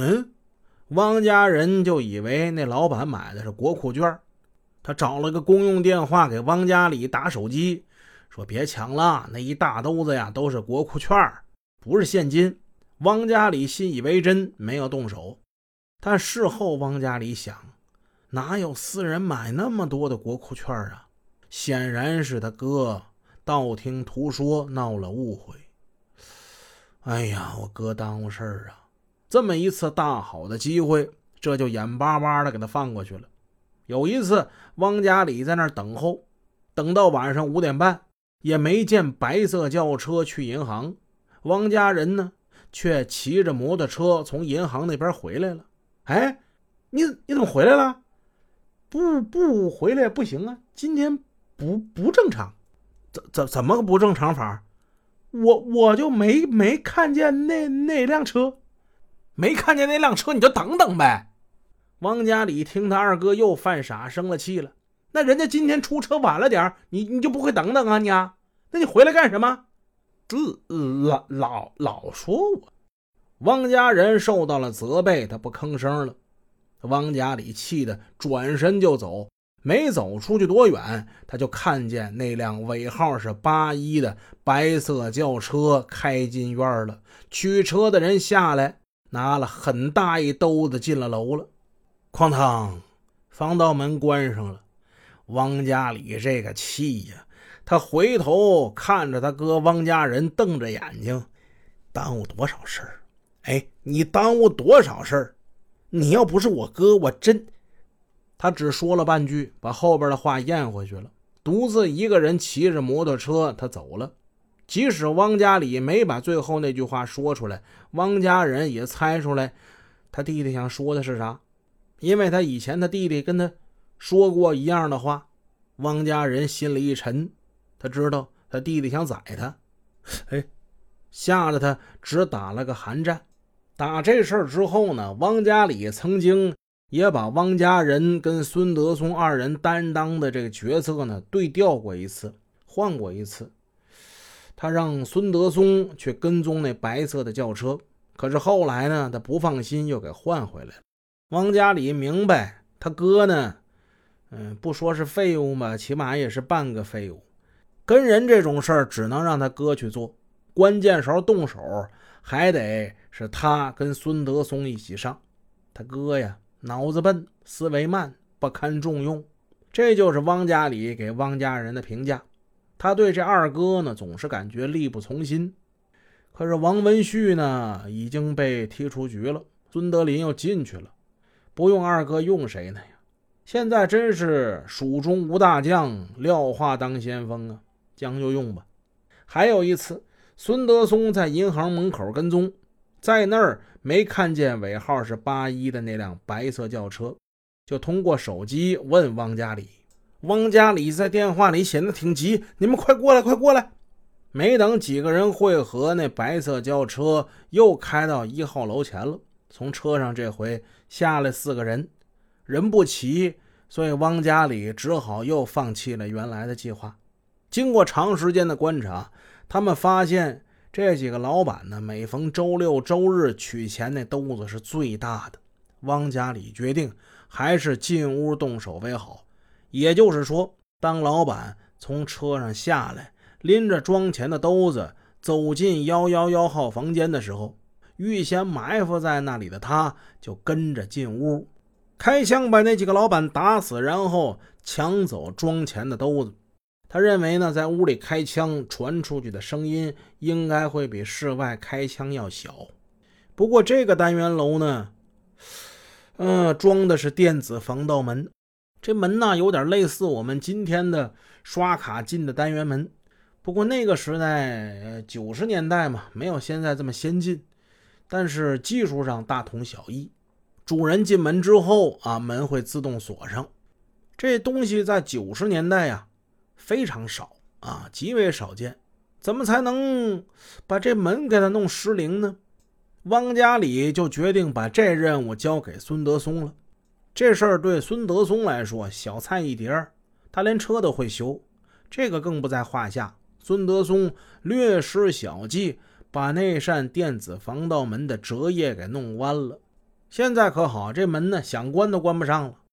嗯，汪家人就以为那老板买的是国库券，他找了个公用电话给汪家里打手机，说别抢了，那一大兜子呀都是国库券，不是现金。汪家里信以为真，没有动手。但事后汪家里想，哪有私人买那么多的国库券啊？显然是他哥道听途说，闹了误会。哎呀，我哥耽误事儿啊！这么一次大好的机会，这就眼巴巴的给他放过去了。有一次，汪家里在那儿等候，等到晚上五点半，也没见白色轿车去银行。汪家人呢，却骑着摩托车从银行那边回来了。哎，你你怎么回来了？不不回来不行啊！今天不不正常，怎怎怎么个不正常法？我我就没没看见那那辆车。没看见那辆车，你就等等呗。汪家里听他二哥又犯傻，生了气了。那人家今天出车晚了点你你就不会等等啊你？啊？那你回来干什么？老老老说我。汪家人受到了责备，他不吭声了。汪家里气得转身就走，没走出去多远，他就看见那辆尾号是八一的白色轿车开进院了。取车的人下来。拿了很大一兜子进了楼了，哐当，防盗门关上了。汪家里这个气呀，他回头看着他哥汪家人，瞪着眼睛，耽误多少事儿？哎，你耽误多少事儿？你要不是我哥，我真……他只说了半句，把后边的话咽回去了，独自一个人骑着摩托车，他走了。即使汪家里没把最后那句话说出来，汪家人也猜出来，他弟弟想说的是啥，因为他以前他弟弟跟他说过一样的话。汪家人心里一沉，他知道他弟弟想宰他，哎，吓得他只打了个寒战。打这事儿之后呢，汪家里曾经也把汪家人跟孙德松二人担当的这个角色呢对调过一次，换过一次。他让孙德松去跟踪那白色的轿车，可是后来呢，他不放心，又给换回来了。汪家里明白他哥呢，嗯，不说是废物吧，起码也是半个废物。跟人这种事儿，只能让他哥去做，关键时候动手还得是他跟孙德松一起上。他哥呀，脑子笨，思维慢，不堪重用。这就是汪家里给汪家人的评价。他对这二哥呢，总是感觉力不从心。可是王文旭呢，已经被踢出局了，孙德林又进去了，不用二哥用谁呢呀？现在真是蜀中无大将，廖化当先锋啊，将就用吧。还有一次，孙德松在银行门口跟踪，在那儿没看见尾号是八一的那辆白色轿车，就通过手机问汪家里。汪家里在电话里显得挺急，你们快过来，快过来！没等几个人汇合，那白色轿车又开到一号楼前了。从车上这回下来四个人，人不齐，所以汪家里只好又放弃了原来的计划。经过长时间的观察，他们发现这几个老板呢，每逢周六周日取钱那兜子是最大的。汪家里决定还是进屋动手为好。也就是说，当老板从车上下来，拎着装钱的兜子走进幺幺幺号房间的时候，预先埋伏在那里的他就跟着进屋，开枪把那几个老板打死，然后抢走装钱的兜子。他认为呢，在屋里开枪传出去的声音应该会比室外开枪要小。不过这个单元楼呢，嗯，装的是电子防盗门。这门呢，有点类似我们今天的刷卡进的单元门，不过那个时代，九十年代嘛，没有现在这么先进，但是技术上大同小异。主人进门之后啊，门会自动锁上。这东西在九十年代呀，非常少啊，极为少见。怎么才能把这门给它弄失灵呢？汪家里就决定把这任务交给孙德松了。这事儿对孙德松来说小菜一碟儿，他连车都会修，这个更不在话下。孙德松略施小计，把那扇电子防盗门的折页给弄弯了。现在可好，这门呢想关都关不上了。